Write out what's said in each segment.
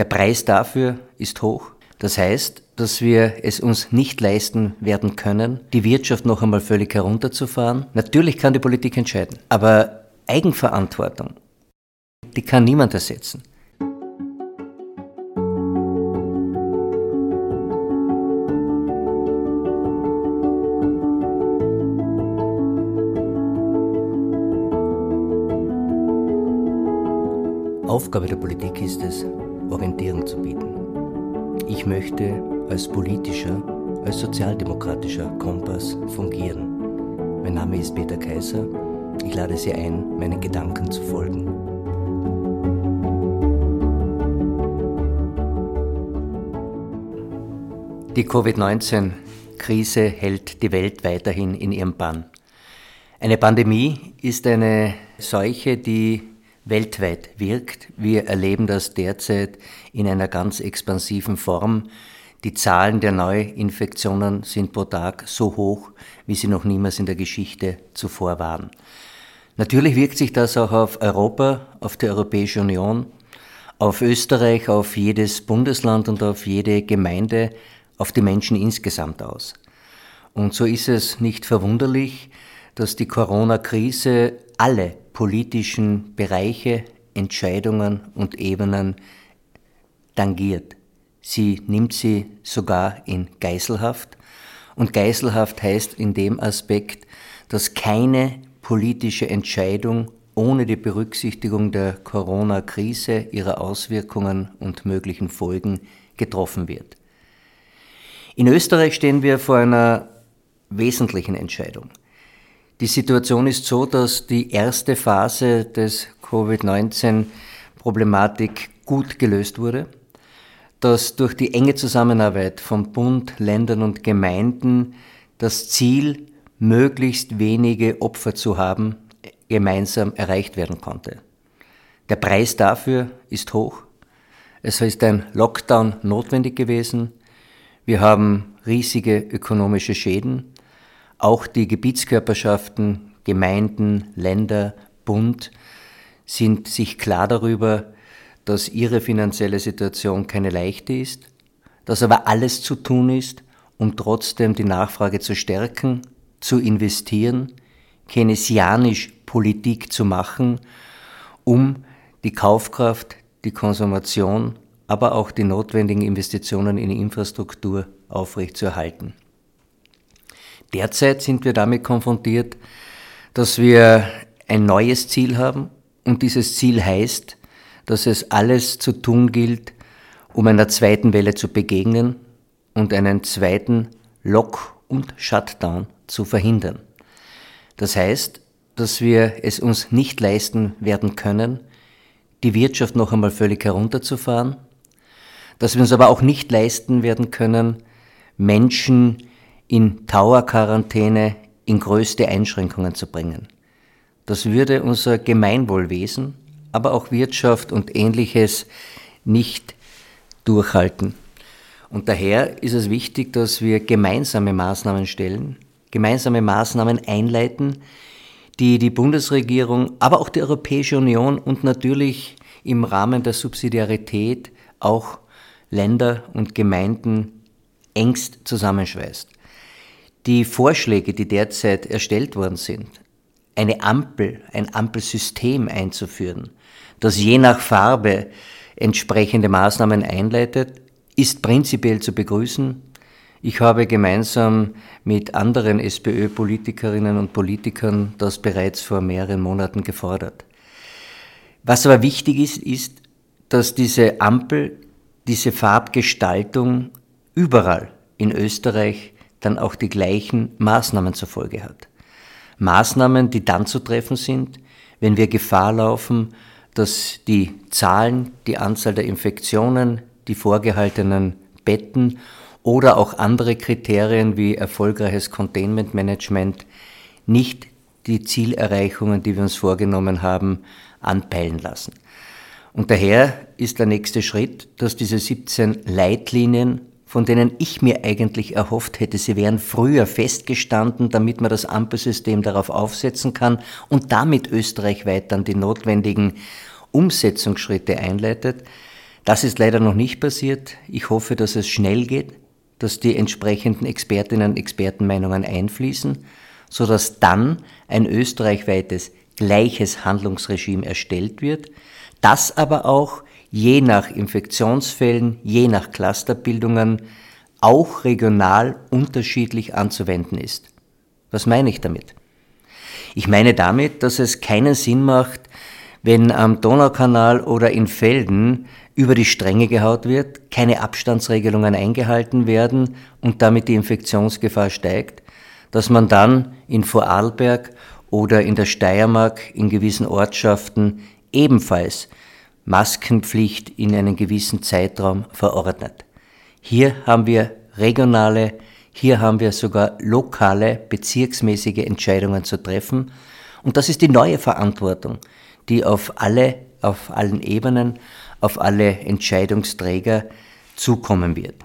Der Preis dafür ist hoch. Das heißt, dass wir es uns nicht leisten werden können, die Wirtschaft noch einmal völlig herunterzufahren. Natürlich kann die Politik entscheiden, aber Eigenverantwortung, die kann niemand ersetzen. Aufgabe der Politik ist es, Orientierung zu bieten. Ich möchte als politischer, als sozialdemokratischer Kompass fungieren. Mein Name ist Peter Kaiser. Ich lade Sie ein, meinen Gedanken zu folgen. Die Covid-19-Krise hält die Welt weiterhin in ihrem Bann. Eine Pandemie ist eine Seuche, die weltweit wirkt. Wir erleben das derzeit in einer ganz expansiven Form. Die Zahlen der Neuinfektionen sind pro Tag so hoch, wie sie noch niemals in der Geschichte zuvor waren. Natürlich wirkt sich das auch auf Europa, auf die Europäische Union, auf Österreich, auf jedes Bundesland und auf jede Gemeinde, auf die Menschen insgesamt aus. Und so ist es nicht verwunderlich, dass die Corona-Krise alle politischen Bereiche, Entscheidungen und Ebenen tangiert. Sie nimmt sie sogar in Geiselhaft. Und Geiselhaft heißt in dem Aspekt, dass keine politische Entscheidung ohne die Berücksichtigung der Corona-Krise, ihrer Auswirkungen und möglichen Folgen getroffen wird. In Österreich stehen wir vor einer wesentlichen Entscheidung. Die Situation ist so, dass die erste Phase des Covid-19-Problematik gut gelöst wurde, dass durch die enge Zusammenarbeit von Bund, Ländern und Gemeinden das Ziel, möglichst wenige Opfer zu haben, gemeinsam erreicht werden konnte. Der Preis dafür ist hoch. Es ist ein Lockdown notwendig gewesen. Wir haben riesige ökonomische Schäden. Auch die Gebietskörperschaften, Gemeinden, Länder, Bund sind sich klar darüber, dass ihre finanzielle Situation keine leichte ist, dass aber alles zu tun ist, um trotzdem die Nachfrage zu stärken, zu investieren, keynesianisch Politik zu machen, um die Kaufkraft, die Konsumation, aber auch die notwendigen Investitionen in die Infrastruktur aufrechtzuerhalten. Derzeit sind wir damit konfrontiert, dass wir ein neues Ziel haben und dieses Ziel heißt, dass es alles zu tun gilt, um einer zweiten Welle zu begegnen und einen zweiten Lock- und Shutdown zu verhindern. Das heißt, dass wir es uns nicht leisten werden können, die Wirtschaft noch einmal völlig herunterzufahren, dass wir uns aber auch nicht leisten werden können, Menschen in Tower-Quarantäne in größte Einschränkungen zu bringen. Das würde unser Gemeinwohlwesen, aber auch Wirtschaft und ähnliches nicht durchhalten. Und daher ist es wichtig, dass wir gemeinsame Maßnahmen stellen, gemeinsame Maßnahmen einleiten, die die Bundesregierung, aber auch die Europäische Union und natürlich im Rahmen der Subsidiarität auch Länder und Gemeinden engst zusammenschweißt. Die Vorschläge, die derzeit erstellt worden sind, eine Ampel, ein Ampelsystem einzuführen, das je nach Farbe entsprechende Maßnahmen einleitet, ist prinzipiell zu begrüßen. Ich habe gemeinsam mit anderen SPÖ-Politikerinnen und Politikern das bereits vor mehreren Monaten gefordert. Was aber wichtig ist, ist, dass diese Ampel, diese Farbgestaltung überall in Österreich dann auch die gleichen Maßnahmen zur Folge hat. Maßnahmen, die dann zu treffen sind, wenn wir Gefahr laufen, dass die Zahlen, die Anzahl der Infektionen, die vorgehaltenen Betten oder auch andere Kriterien wie erfolgreiches Containment Management nicht die Zielerreichungen, die wir uns vorgenommen haben, anpeilen lassen. Und daher ist der nächste Schritt, dass diese 17 Leitlinien von denen ich mir eigentlich erhofft hätte, sie wären früher festgestanden, damit man das Ampelsystem darauf aufsetzen kann und damit österreichweit dann die notwendigen Umsetzungsschritte einleitet, Das ist leider noch nicht passiert. Ich hoffe, dass es schnell geht, dass die entsprechenden Expertinnen und Expertenmeinungen einfließen, sodass dann ein österreichweites gleiches Handlungsregime erstellt wird, das aber auch je nach Infektionsfällen, je nach Clusterbildungen auch regional unterschiedlich anzuwenden ist. Was meine ich damit? Ich meine damit, dass es keinen Sinn macht, wenn am Donaukanal oder in Felden über die Stränge gehaut wird, keine Abstandsregelungen eingehalten werden und damit die Infektionsgefahr steigt, dass man dann in Vorarlberg oder in der Steiermark in gewissen Ortschaften ebenfalls Maskenpflicht in einen gewissen Zeitraum verordnet. Hier haben wir regionale, hier haben wir sogar lokale, bezirksmäßige Entscheidungen zu treffen. Und das ist die neue Verantwortung, die auf alle, auf allen Ebenen, auf alle Entscheidungsträger zukommen wird.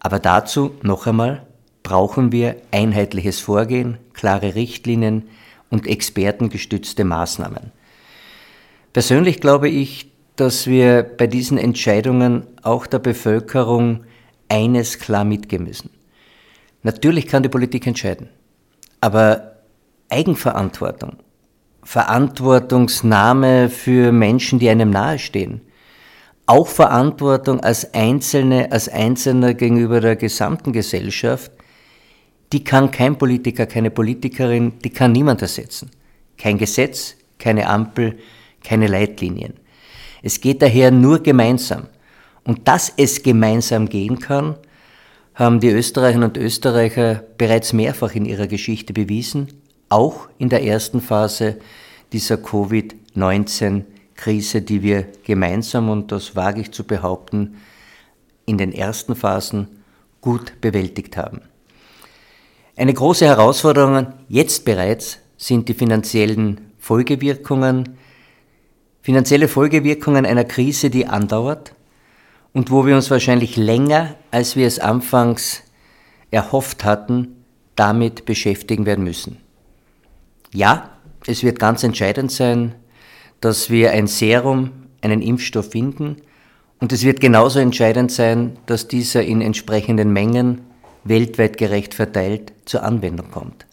Aber dazu noch einmal brauchen wir einheitliches Vorgehen, klare Richtlinien und expertengestützte Maßnahmen. Persönlich glaube ich, dass wir bei diesen Entscheidungen auch der Bevölkerung eines klar mitgeben müssen. Natürlich kann die Politik entscheiden, aber Eigenverantwortung, Verantwortungsnahme für Menschen, die einem nahestehen, auch Verantwortung als Einzelne, als Einzelner gegenüber der gesamten Gesellschaft, die kann kein Politiker, keine Politikerin, die kann niemand ersetzen. Kein Gesetz, keine Ampel, keine Leitlinien. Es geht daher nur gemeinsam. Und dass es gemeinsam gehen kann, haben die Österreicherinnen und Österreicher bereits mehrfach in ihrer Geschichte bewiesen, auch in der ersten Phase dieser Covid-19-Krise, die wir gemeinsam, und das wage ich zu behaupten, in den ersten Phasen gut bewältigt haben. Eine große Herausforderung jetzt bereits sind die finanziellen Folgewirkungen, finanzielle Folgewirkungen einer Krise, die andauert und wo wir uns wahrscheinlich länger, als wir es anfangs erhofft hatten, damit beschäftigen werden müssen. Ja, es wird ganz entscheidend sein, dass wir ein Serum, einen Impfstoff finden und es wird genauso entscheidend sein, dass dieser in entsprechenden Mengen weltweit gerecht verteilt zur Anwendung kommt.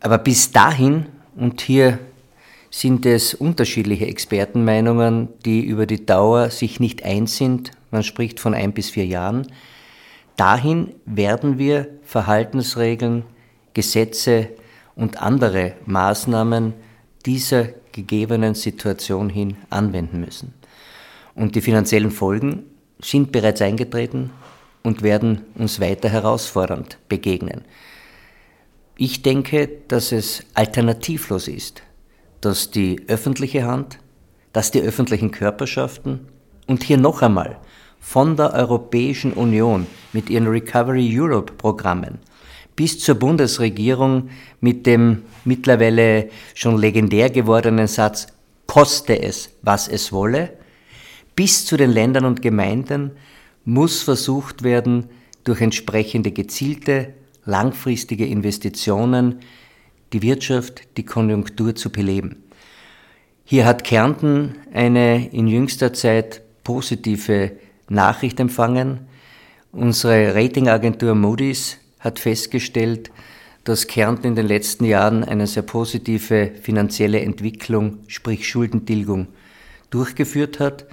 Aber bis dahin, und hier sind es unterschiedliche Expertenmeinungen, die über die Dauer sich nicht eins sind, man spricht von ein bis vier Jahren, dahin werden wir Verhaltensregeln, Gesetze und andere Maßnahmen dieser gegebenen Situation hin anwenden müssen. Und die finanziellen Folgen sind bereits eingetreten und werden uns weiter herausfordernd begegnen. Ich denke, dass es alternativlos ist, dass die öffentliche Hand, dass die öffentlichen Körperschaften und hier noch einmal von der Europäischen Union mit ihren Recovery Europe Programmen bis zur Bundesregierung mit dem mittlerweile schon legendär gewordenen Satz koste es, was es wolle, bis zu den Ländern und Gemeinden muss versucht werden, durch entsprechende gezielte, langfristige Investitionen die Wirtschaft, die Konjunktur zu beleben. Hier hat Kärnten eine in jüngster Zeit positive Nachricht empfangen. Unsere Ratingagentur Moody's hat festgestellt, dass Kärnten in den letzten Jahren eine sehr positive finanzielle Entwicklung, sprich Schuldentilgung, durchgeführt hat.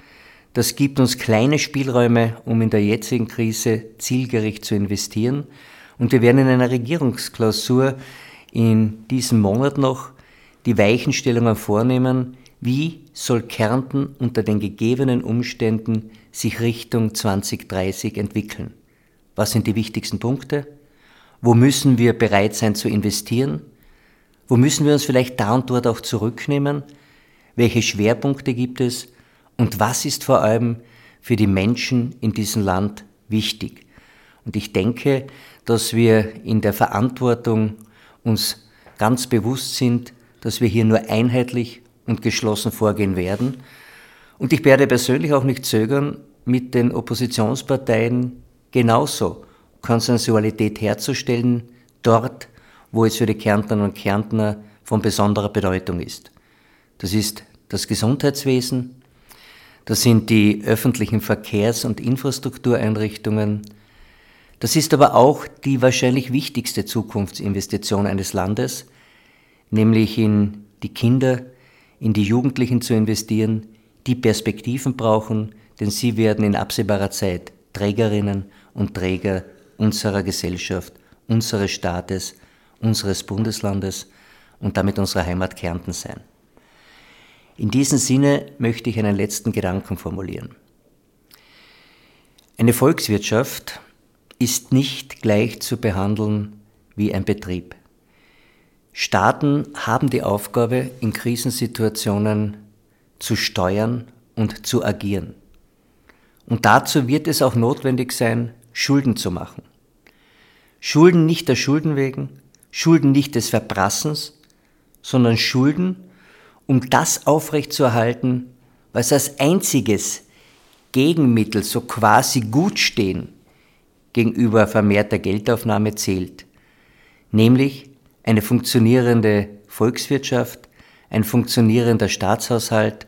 Das gibt uns kleine Spielräume, um in der jetzigen Krise zielgericht zu investieren. Und wir werden in einer Regierungsklausur in diesem Monat noch die Weichenstellungen vornehmen, wie soll Kärnten unter den gegebenen Umständen sich Richtung 2030 entwickeln. Was sind die wichtigsten Punkte? Wo müssen wir bereit sein zu investieren? Wo müssen wir uns vielleicht da und dort auch zurücknehmen? Welche Schwerpunkte gibt es? Und was ist vor allem für die Menschen in diesem Land wichtig? Und ich denke, dass wir in der Verantwortung uns ganz bewusst sind, dass wir hier nur einheitlich und geschlossen vorgehen werden. Und ich werde persönlich auch nicht zögern, mit den Oppositionsparteien genauso Konsensualität herzustellen, dort, wo es für die Kärntnerinnen und Das sind die öffentlichen Verkehrs- und Infrastruktureinrichtungen. Das ist aber auch die wahrscheinlich wichtigste Zukunftsinvestition eines Landes, nämlich in die Kinder, in die Jugendlichen zu investieren, die Perspektiven brauchen, denn sie werden in absehbarer Zeit Trägerinnen und Träger unserer Gesellschaft, unseres Staates, unseres Bundeslandes und damit unserer Heimat Kärnten sein. In diesem Sinne möchte ich einen letzten Gedanken formulieren. Eine Volkswirtschaft ist nicht gleich zu behandeln wie ein Betrieb. Staaten haben die Aufgabe, in Krisensituationen zu steuern und zu agieren. Und dazu wird es auch notwendig sein, Schulden zu machen. Schulden nicht der Schulden wegen, Schulden nicht des Verprassens, sondern Schulden, um das aufrechtzuerhalten, was als einziges Gegenmittel so quasi gut stehen gegenüber vermehrter Geldaufnahme zählt, nämlich eine funktionierende Volkswirtschaft, ein funktionierender Staatshaushalt,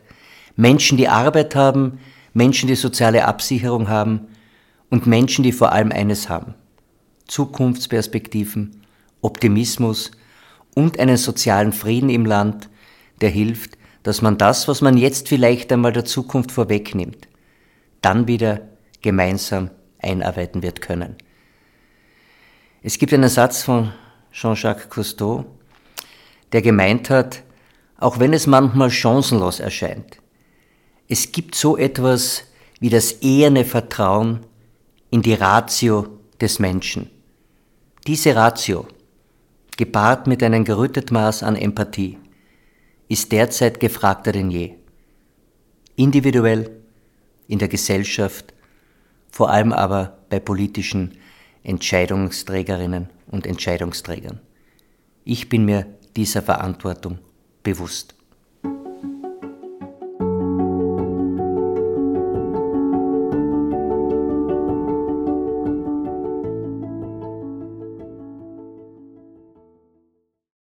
Menschen, die Arbeit haben, Menschen, die soziale Absicherung haben und Menschen, die vor allem eines haben, Zukunftsperspektiven, Optimismus und einen sozialen Frieden im Land, der hilft, dass man das, was man jetzt vielleicht einmal der Zukunft vorwegnimmt, dann wieder gemeinsam einarbeiten wird können. Es gibt einen Satz von Jean-Jacques Cousteau, der gemeint hat, auch wenn es manchmal chancenlos erscheint, es gibt so etwas wie das eherne Vertrauen in die Ratio des Menschen. Diese Ratio, gepaart mit einem gerütteten Maß an Empathie, ist derzeit gefragter denn je. Individuell, in der Gesellschaft, vor allem aber bei politischen Entscheidungsträgerinnen und Entscheidungsträgern. Ich bin mir dieser Verantwortung bewusst.